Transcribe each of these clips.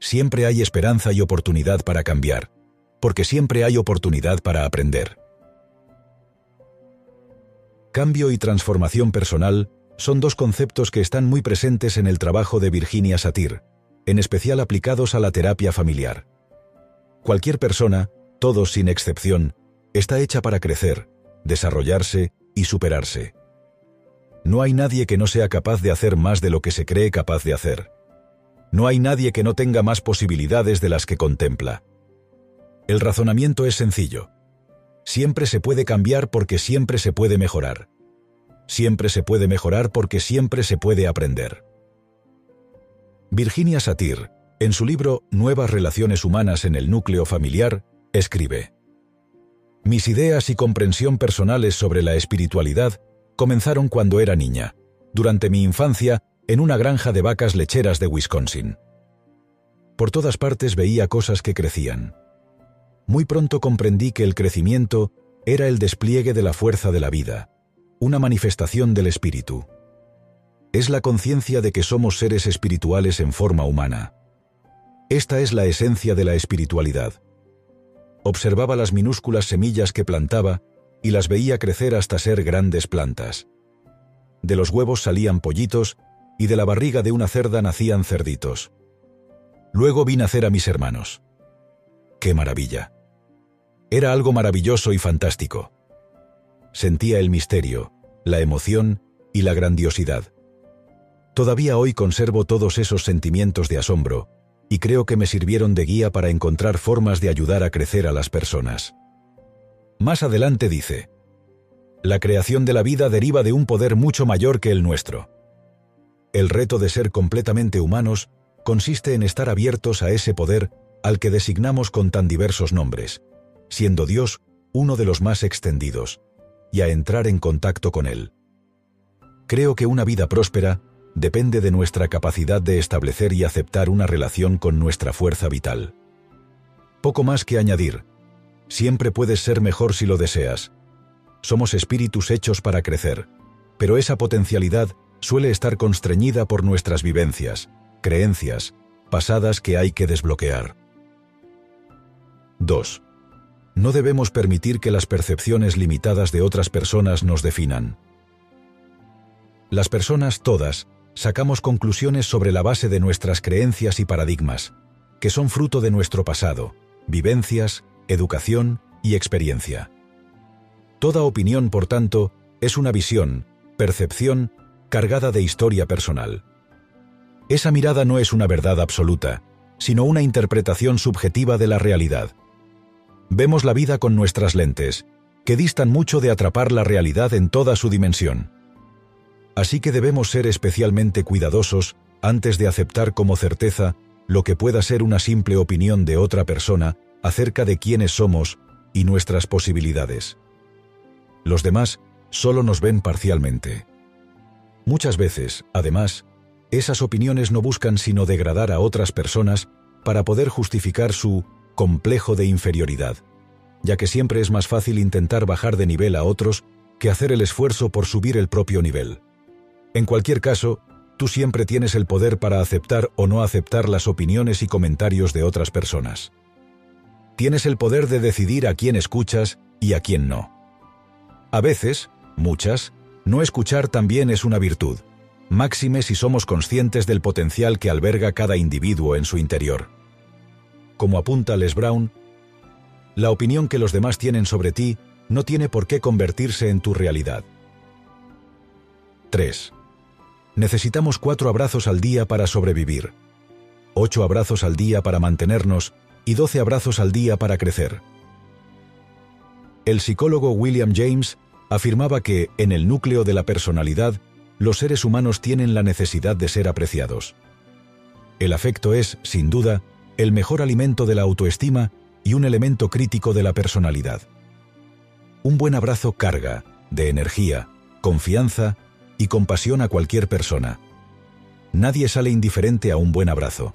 siempre hay esperanza y oportunidad para cambiar, porque siempre hay oportunidad para aprender. Cambio y transformación personal son dos conceptos que están muy presentes en el trabajo de Virginia Satir, en especial aplicados a la terapia familiar. Cualquier persona, todos sin excepción, está hecha para crecer, desarrollarse y superarse. No hay nadie que no sea capaz de hacer más de lo que se cree capaz de hacer. No hay nadie que no tenga más posibilidades de las que contempla. El razonamiento es sencillo. Siempre se puede cambiar porque siempre se puede mejorar. Siempre se puede mejorar porque siempre se puede aprender. Virginia Satir, en su libro Nuevas Relaciones Humanas en el Núcleo Familiar, escribe, Mis ideas y comprensión personales sobre la espiritualidad comenzaron cuando era niña, durante mi infancia en una granja de vacas lecheras de Wisconsin. Por todas partes veía cosas que crecían. Muy pronto comprendí que el crecimiento era el despliegue de la fuerza de la vida, una manifestación del espíritu. Es la conciencia de que somos seres espirituales en forma humana. Esta es la esencia de la espiritualidad. Observaba las minúsculas semillas que plantaba y las veía crecer hasta ser grandes plantas. De los huevos salían pollitos y de la barriga de una cerda nacían cerditos. Luego vi nacer a mis hermanos. ¡Qué maravilla! Era algo maravilloso y fantástico sentía el misterio, la emoción y la grandiosidad. Todavía hoy conservo todos esos sentimientos de asombro, y creo que me sirvieron de guía para encontrar formas de ayudar a crecer a las personas. Más adelante dice, La creación de la vida deriva de un poder mucho mayor que el nuestro. El reto de ser completamente humanos consiste en estar abiertos a ese poder al que designamos con tan diversos nombres, siendo Dios uno de los más extendidos, y a entrar en contacto con Él. Creo que una vida próspera depende de nuestra capacidad de establecer y aceptar una relación con nuestra fuerza vital. Poco más que añadir. Siempre puedes ser mejor si lo deseas. Somos espíritus hechos para crecer, pero esa potencialidad suele estar constreñida por nuestras vivencias, creencias, pasadas que hay que desbloquear. 2. No debemos permitir que las percepciones limitadas de otras personas nos definan. Las personas todas sacamos conclusiones sobre la base de nuestras creencias y paradigmas, que son fruto de nuestro pasado, vivencias, educación y experiencia. Toda opinión, por tanto, es una visión, percepción, cargada de historia personal. Esa mirada no es una verdad absoluta, sino una interpretación subjetiva de la realidad vemos la vida con nuestras lentes, que distan mucho de atrapar la realidad en toda su dimensión. Así que debemos ser especialmente cuidadosos antes de aceptar como certeza lo que pueda ser una simple opinión de otra persona acerca de quiénes somos y nuestras posibilidades. Los demás solo nos ven parcialmente. Muchas veces, además, esas opiniones no buscan sino degradar a otras personas para poder justificar su complejo de inferioridad, ya que siempre es más fácil intentar bajar de nivel a otros que hacer el esfuerzo por subir el propio nivel. En cualquier caso, tú siempre tienes el poder para aceptar o no aceptar las opiniones y comentarios de otras personas. Tienes el poder de decidir a quién escuchas y a quién no. A veces, muchas, no escuchar también es una virtud, máxime si somos conscientes del potencial que alberga cada individuo en su interior como apunta Les Brown, la opinión que los demás tienen sobre ti no tiene por qué convertirse en tu realidad. 3. Necesitamos cuatro abrazos al día para sobrevivir, ocho abrazos al día para mantenernos y doce abrazos al día para crecer. El psicólogo William James afirmaba que, en el núcleo de la personalidad, los seres humanos tienen la necesidad de ser apreciados. El afecto es, sin duda, el mejor alimento de la autoestima y un elemento crítico de la personalidad. Un buen abrazo carga, de energía, confianza y compasión a cualquier persona. Nadie sale indiferente a un buen abrazo.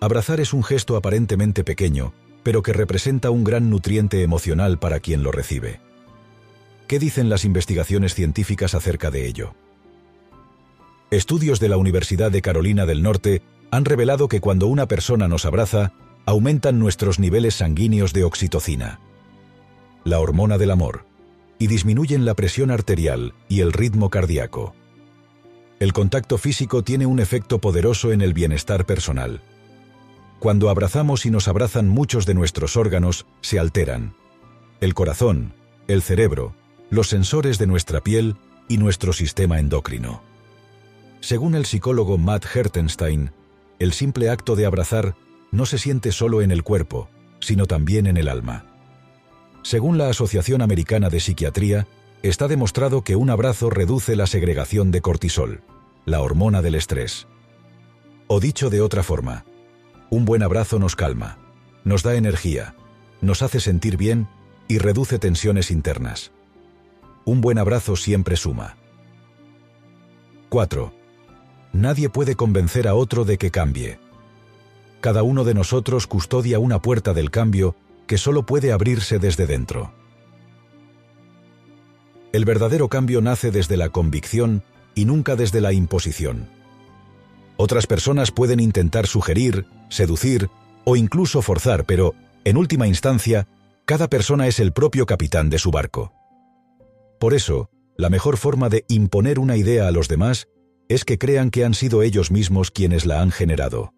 Abrazar es un gesto aparentemente pequeño, pero que representa un gran nutriente emocional para quien lo recibe. ¿Qué dicen las investigaciones científicas acerca de ello? Estudios de la Universidad de Carolina del Norte han revelado que cuando una persona nos abraza, aumentan nuestros niveles sanguíneos de oxitocina, la hormona del amor, y disminuyen la presión arterial y el ritmo cardíaco. El contacto físico tiene un efecto poderoso en el bienestar personal. Cuando abrazamos y nos abrazan muchos de nuestros órganos, se alteran. El corazón, el cerebro, los sensores de nuestra piel y nuestro sistema endocrino. Según el psicólogo Matt Hertenstein, el simple acto de abrazar no se siente solo en el cuerpo, sino también en el alma. Según la Asociación Americana de Psiquiatría, está demostrado que un abrazo reduce la segregación de cortisol, la hormona del estrés. O dicho de otra forma, un buen abrazo nos calma, nos da energía, nos hace sentir bien y reduce tensiones internas. Un buen abrazo siempre suma. 4. Nadie puede convencer a otro de que cambie. Cada uno de nosotros custodia una puerta del cambio que solo puede abrirse desde dentro. El verdadero cambio nace desde la convicción y nunca desde la imposición. Otras personas pueden intentar sugerir, seducir o incluso forzar, pero, en última instancia, cada persona es el propio capitán de su barco. Por eso, la mejor forma de imponer una idea a los demás es que crean que han sido ellos mismos quienes la han generado.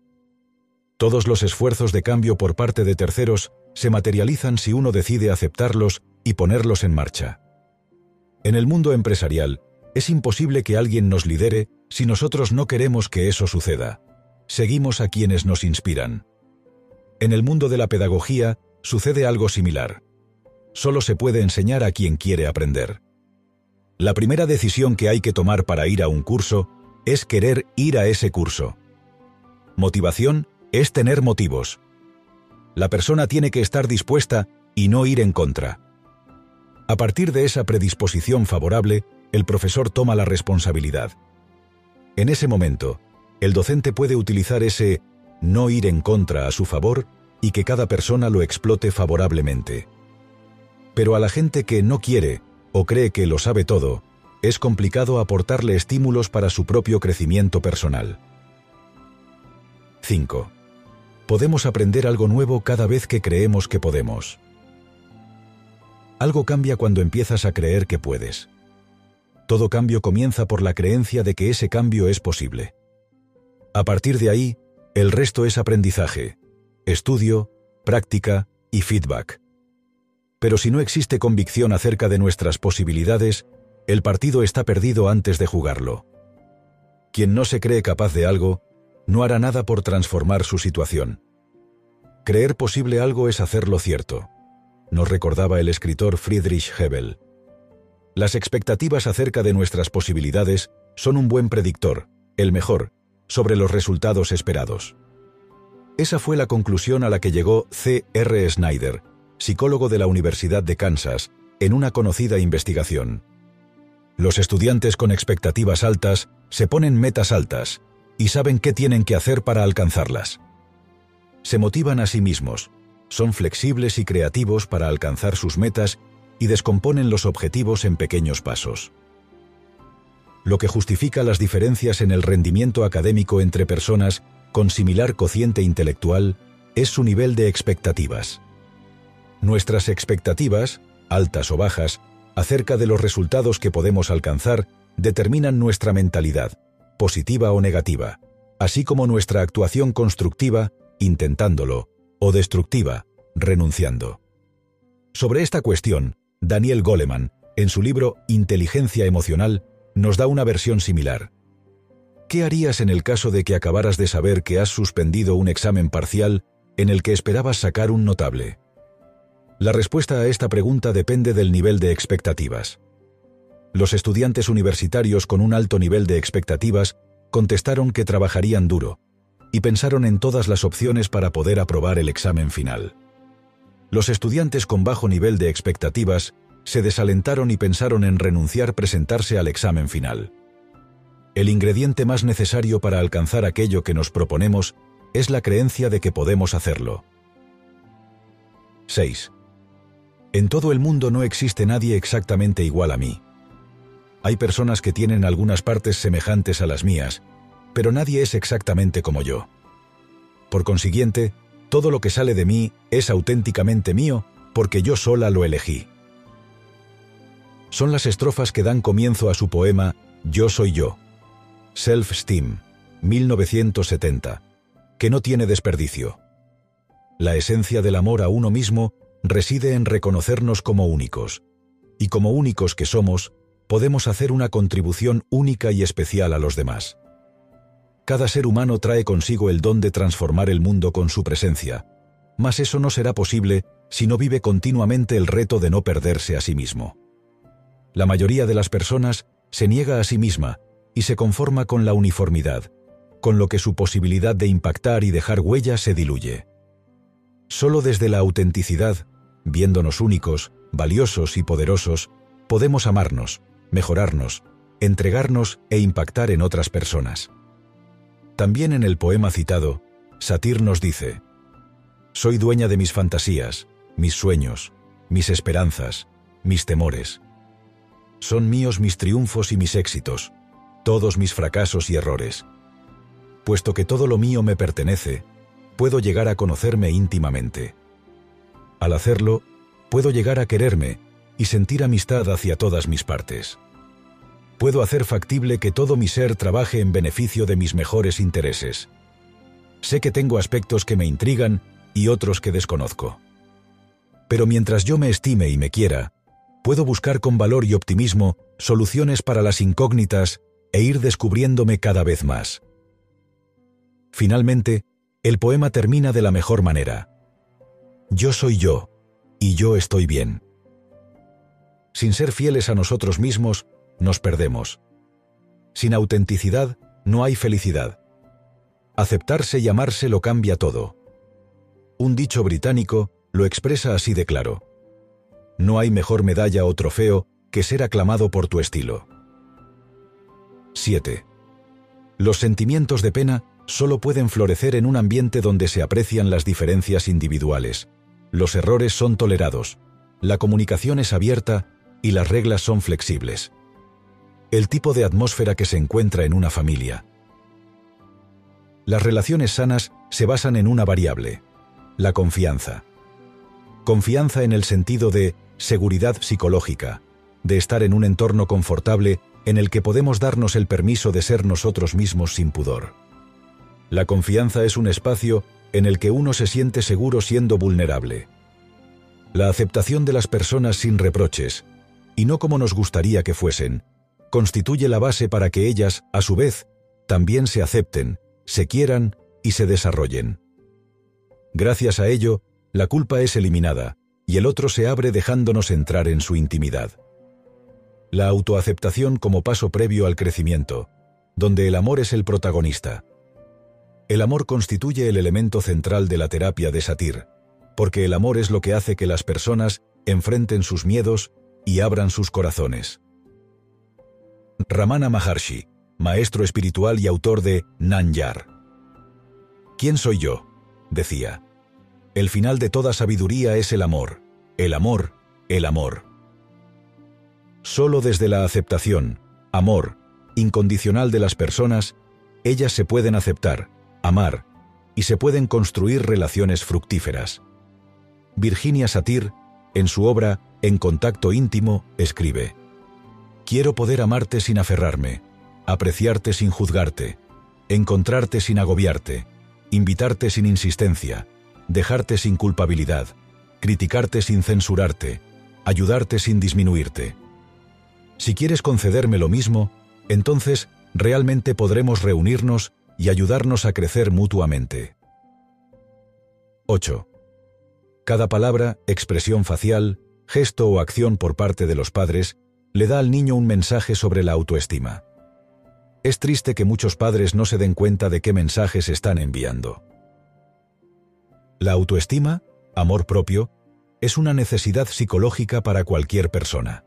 Todos los esfuerzos de cambio por parte de terceros se materializan si uno decide aceptarlos y ponerlos en marcha. En el mundo empresarial, es imposible que alguien nos lidere si nosotros no queremos que eso suceda. Seguimos a quienes nos inspiran. En el mundo de la pedagogía sucede algo similar. Solo se puede enseñar a quien quiere aprender. La primera decisión que hay que tomar para ir a un curso es querer ir a ese curso. Motivación es tener motivos. La persona tiene que estar dispuesta y no ir en contra. A partir de esa predisposición favorable, el profesor toma la responsabilidad. En ese momento, el docente puede utilizar ese no ir en contra a su favor y que cada persona lo explote favorablemente. Pero a la gente que no quiere o cree que lo sabe todo, es complicado aportarle estímulos para su propio crecimiento personal. 5. Podemos aprender algo nuevo cada vez que creemos que podemos. Algo cambia cuando empiezas a creer que puedes. Todo cambio comienza por la creencia de que ese cambio es posible. A partir de ahí, el resto es aprendizaje, estudio, práctica y feedback. Pero si no existe convicción acerca de nuestras posibilidades, el partido está perdido antes de jugarlo. Quien no se cree capaz de algo, no hará nada por transformar su situación. Creer posible algo es hacerlo cierto, nos recordaba el escritor Friedrich Hebel. Las expectativas acerca de nuestras posibilidades son un buen predictor, el mejor, sobre los resultados esperados. Esa fue la conclusión a la que llegó C. R. Snyder, psicólogo de la Universidad de Kansas, en una conocida investigación. Los estudiantes con expectativas altas se ponen metas altas y saben qué tienen que hacer para alcanzarlas. Se motivan a sí mismos, son flexibles y creativos para alcanzar sus metas y descomponen los objetivos en pequeños pasos. Lo que justifica las diferencias en el rendimiento académico entre personas con similar cociente intelectual es su nivel de expectativas. Nuestras expectativas, altas o bajas, acerca de los resultados que podemos alcanzar determinan nuestra mentalidad, positiva o negativa, así como nuestra actuación constructiva, intentándolo, o destructiva, renunciando. Sobre esta cuestión, Daniel Goleman, en su libro Inteligencia Emocional, nos da una versión similar. ¿Qué harías en el caso de que acabaras de saber que has suspendido un examen parcial en el que esperabas sacar un notable? La respuesta a esta pregunta depende del nivel de expectativas. Los estudiantes universitarios con un alto nivel de expectativas contestaron que trabajarían duro y pensaron en todas las opciones para poder aprobar el examen final. Los estudiantes con bajo nivel de expectativas se desalentaron y pensaron en renunciar presentarse al examen final. El ingrediente más necesario para alcanzar aquello que nos proponemos es la creencia de que podemos hacerlo. 6. En todo el mundo no existe nadie exactamente igual a mí. Hay personas que tienen algunas partes semejantes a las mías, pero nadie es exactamente como yo. Por consiguiente, todo lo que sale de mí es auténticamente mío porque yo sola lo elegí. Son las estrofas que dan comienzo a su poema Yo soy yo. Self-Steam, 1970, que no tiene desperdicio. La esencia del amor a uno mismo reside en reconocernos como únicos, y como únicos que somos, podemos hacer una contribución única y especial a los demás. Cada ser humano trae consigo el don de transformar el mundo con su presencia, mas eso no será posible si no vive continuamente el reto de no perderse a sí mismo. La mayoría de las personas se niega a sí misma y se conforma con la uniformidad, con lo que su posibilidad de impactar y dejar huella se diluye. Solo desde la autenticidad, viéndonos únicos, valiosos y poderosos, podemos amarnos, mejorarnos, entregarnos e impactar en otras personas. También en el poema citado, Satir nos dice, Soy dueña de mis fantasías, mis sueños, mis esperanzas, mis temores. Son míos mis triunfos y mis éxitos, todos mis fracasos y errores. Puesto que todo lo mío me pertenece, puedo llegar a conocerme íntimamente. Al hacerlo, puedo llegar a quererme y sentir amistad hacia todas mis partes. Puedo hacer factible que todo mi ser trabaje en beneficio de mis mejores intereses. Sé que tengo aspectos que me intrigan y otros que desconozco. Pero mientras yo me estime y me quiera, puedo buscar con valor y optimismo soluciones para las incógnitas e ir descubriéndome cada vez más. Finalmente, el poema termina de la mejor manera. Yo soy yo, y yo estoy bien. Sin ser fieles a nosotros mismos, nos perdemos. Sin autenticidad, no hay felicidad. Aceptarse y amarse lo cambia todo. Un dicho británico lo expresa así de claro. No hay mejor medalla o trofeo que ser aclamado por tu estilo. 7. Los sentimientos de pena solo pueden florecer en un ambiente donde se aprecian las diferencias individuales. Los errores son tolerados, la comunicación es abierta y las reglas son flexibles. El tipo de atmósfera que se encuentra en una familia. Las relaciones sanas se basan en una variable, la confianza. Confianza en el sentido de seguridad psicológica, de estar en un entorno confortable en el que podemos darnos el permiso de ser nosotros mismos sin pudor. La confianza es un espacio en el que uno se siente seguro siendo vulnerable. La aceptación de las personas sin reproches, y no como nos gustaría que fuesen, constituye la base para que ellas, a su vez, también se acepten, se quieran y se desarrollen. Gracias a ello, la culpa es eliminada, y el otro se abre dejándonos entrar en su intimidad. La autoaceptación como paso previo al crecimiento, donde el amor es el protagonista. El amor constituye el elemento central de la terapia de Satir, porque el amor es lo que hace que las personas enfrenten sus miedos y abran sus corazones. Ramana Maharshi, maestro espiritual y autor de Nanyar. ¿Quién soy yo? decía. El final de toda sabiduría es el amor, el amor, el amor. Solo desde la aceptación, amor, incondicional de las personas, ellas se pueden aceptar, amar, y se pueden construir relaciones fructíferas. Virginia Satir, en su obra En contacto íntimo, escribe, Quiero poder amarte sin aferrarme, apreciarte sin juzgarte, encontrarte sin agobiarte, invitarte sin insistencia, dejarte sin culpabilidad, criticarte sin censurarte, ayudarte sin disminuirte. Si quieres concederme lo mismo, entonces realmente podremos reunirnos y ayudarnos a crecer mutuamente. 8. Cada palabra, expresión facial, gesto o acción por parte de los padres le da al niño un mensaje sobre la autoestima. Es triste que muchos padres no se den cuenta de qué mensajes están enviando. La autoestima, amor propio, es una necesidad psicológica para cualquier persona.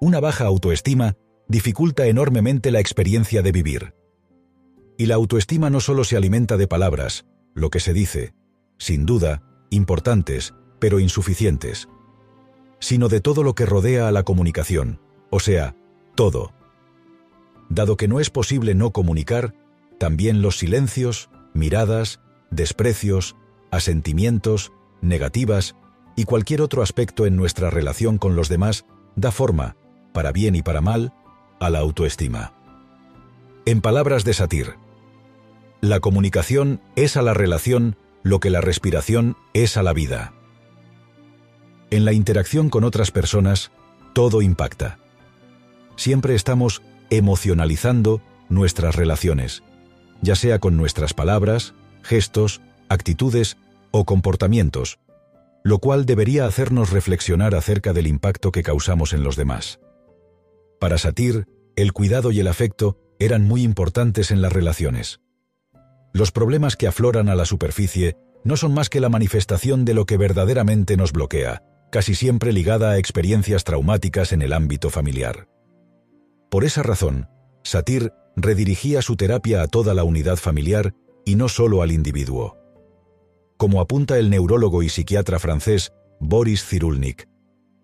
Una baja autoestima dificulta enormemente la experiencia de vivir. Y la autoestima no solo se alimenta de palabras, lo que se dice, sin duda, importantes, pero insuficientes, sino de todo lo que rodea a la comunicación, o sea, todo. Dado que no es posible no comunicar, también los silencios, miradas, desprecios, asentimientos, negativas y cualquier otro aspecto en nuestra relación con los demás da forma, para bien y para mal, a la autoestima. En palabras de Satir, la comunicación es a la relación lo que la respiración es a la vida. En la interacción con otras personas, todo impacta. Siempre estamos emocionalizando nuestras relaciones, ya sea con nuestras palabras, gestos, actitudes o comportamientos, lo cual debería hacernos reflexionar acerca del impacto que causamos en los demás. Para Satir, el cuidado y el afecto eran muy importantes en las relaciones. Los problemas que afloran a la superficie no son más que la manifestación de lo que verdaderamente nos bloquea, casi siempre ligada a experiencias traumáticas en el ámbito familiar. Por esa razón, Satir redirigía su terapia a toda la unidad familiar y no solo al individuo. Como apunta el neurólogo y psiquiatra francés Boris Cyrulnik,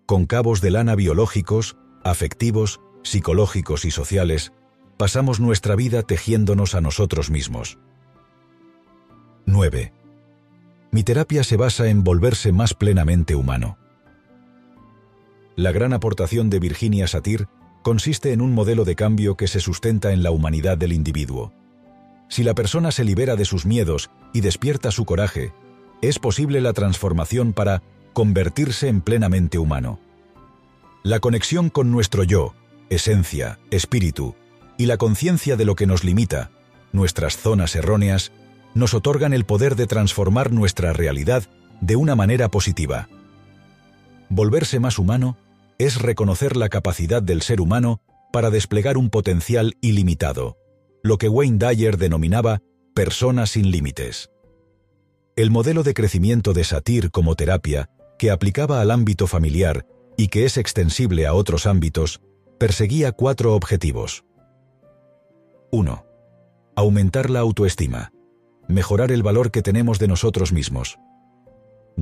con cabos de lana biológicos, afectivos, psicológicos y sociales, pasamos nuestra vida tejiéndonos a nosotros mismos. 9. Mi terapia se basa en volverse más plenamente humano. La gran aportación de Virginia Satir consiste en un modelo de cambio que se sustenta en la humanidad del individuo. Si la persona se libera de sus miedos y despierta su coraje, es posible la transformación para convertirse en plenamente humano. La conexión con nuestro yo, esencia, espíritu, y la conciencia de lo que nos limita, nuestras zonas erróneas, nos otorgan el poder de transformar nuestra realidad de una manera positiva. Volverse más humano es reconocer la capacidad del ser humano para desplegar un potencial ilimitado, lo que Wayne Dyer denominaba persona sin límites. El modelo de crecimiento de Satir como terapia, que aplicaba al ámbito familiar y que es extensible a otros ámbitos, perseguía cuatro objetivos. 1. Aumentar la autoestima mejorar el valor que tenemos de nosotros mismos.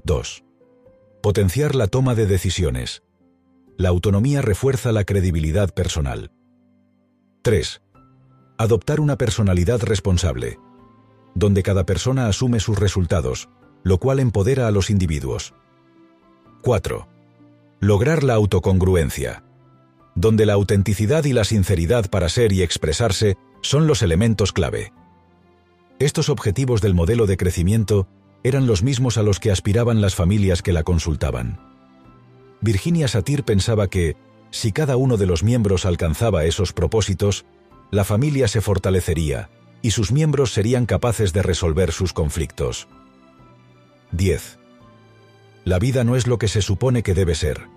2. Potenciar la toma de decisiones. La autonomía refuerza la credibilidad personal. 3. Adoptar una personalidad responsable, donde cada persona asume sus resultados, lo cual empodera a los individuos. 4. Lograr la autocongruencia, donde la autenticidad y la sinceridad para ser y expresarse son los elementos clave. Estos objetivos del modelo de crecimiento eran los mismos a los que aspiraban las familias que la consultaban. Virginia Satir pensaba que, si cada uno de los miembros alcanzaba esos propósitos, la familia se fortalecería y sus miembros serían capaces de resolver sus conflictos. 10. La vida no es lo que se supone que debe ser.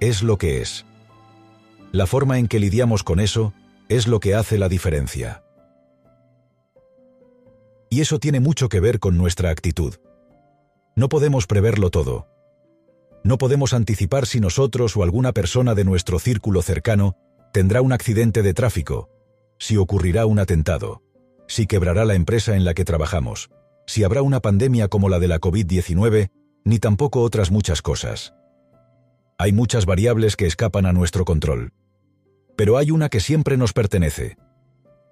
Es lo que es. La forma en que lidiamos con eso es lo que hace la diferencia. Y eso tiene mucho que ver con nuestra actitud. No podemos preverlo todo. No podemos anticipar si nosotros o alguna persona de nuestro círculo cercano tendrá un accidente de tráfico, si ocurrirá un atentado, si quebrará la empresa en la que trabajamos, si habrá una pandemia como la de la COVID-19, ni tampoco otras muchas cosas. Hay muchas variables que escapan a nuestro control. Pero hay una que siempre nos pertenece.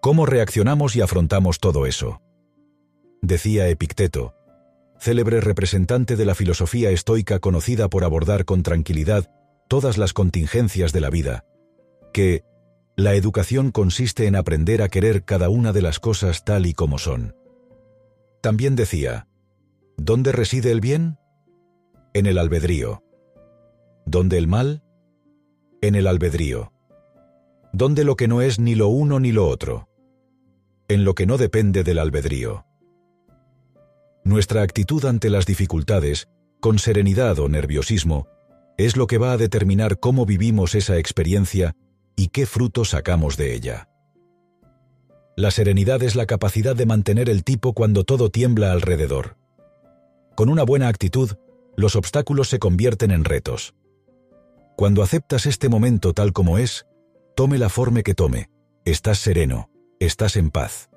¿Cómo reaccionamos y afrontamos todo eso? Decía Epicteto, célebre representante de la filosofía estoica conocida por abordar con tranquilidad todas las contingencias de la vida, que la educación consiste en aprender a querer cada una de las cosas tal y como son. También decía, ¿dónde reside el bien? En el albedrío. ¿Dónde el mal? En el albedrío. ¿Dónde lo que no es ni lo uno ni lo otro? En lo que no depende del albedrío. Nuestra actitud ante las dificultades, con serenidad o nerviosismo, es lo que va a determinar cómo vivimos esa experiencia y qué fruto sacamos de ella. La serenidad es la capacidad de mantener el tipo cuando todo tiembla alrededor. Con una buena actitud, los obstáculos se convierten en retos. Cuando aceptas este momento tal como es, tome la forma que tome, estás sereno, estás en paz.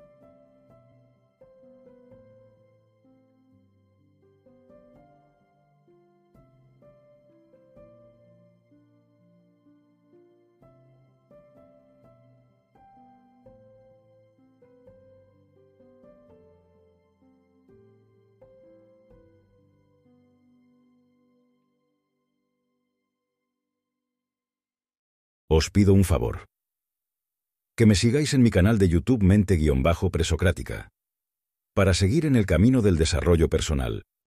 Os pido un favor. Que me sigáis en mi canal de YouTube Mente-Presocrática. Para seguir en el camino del desarrollo personal,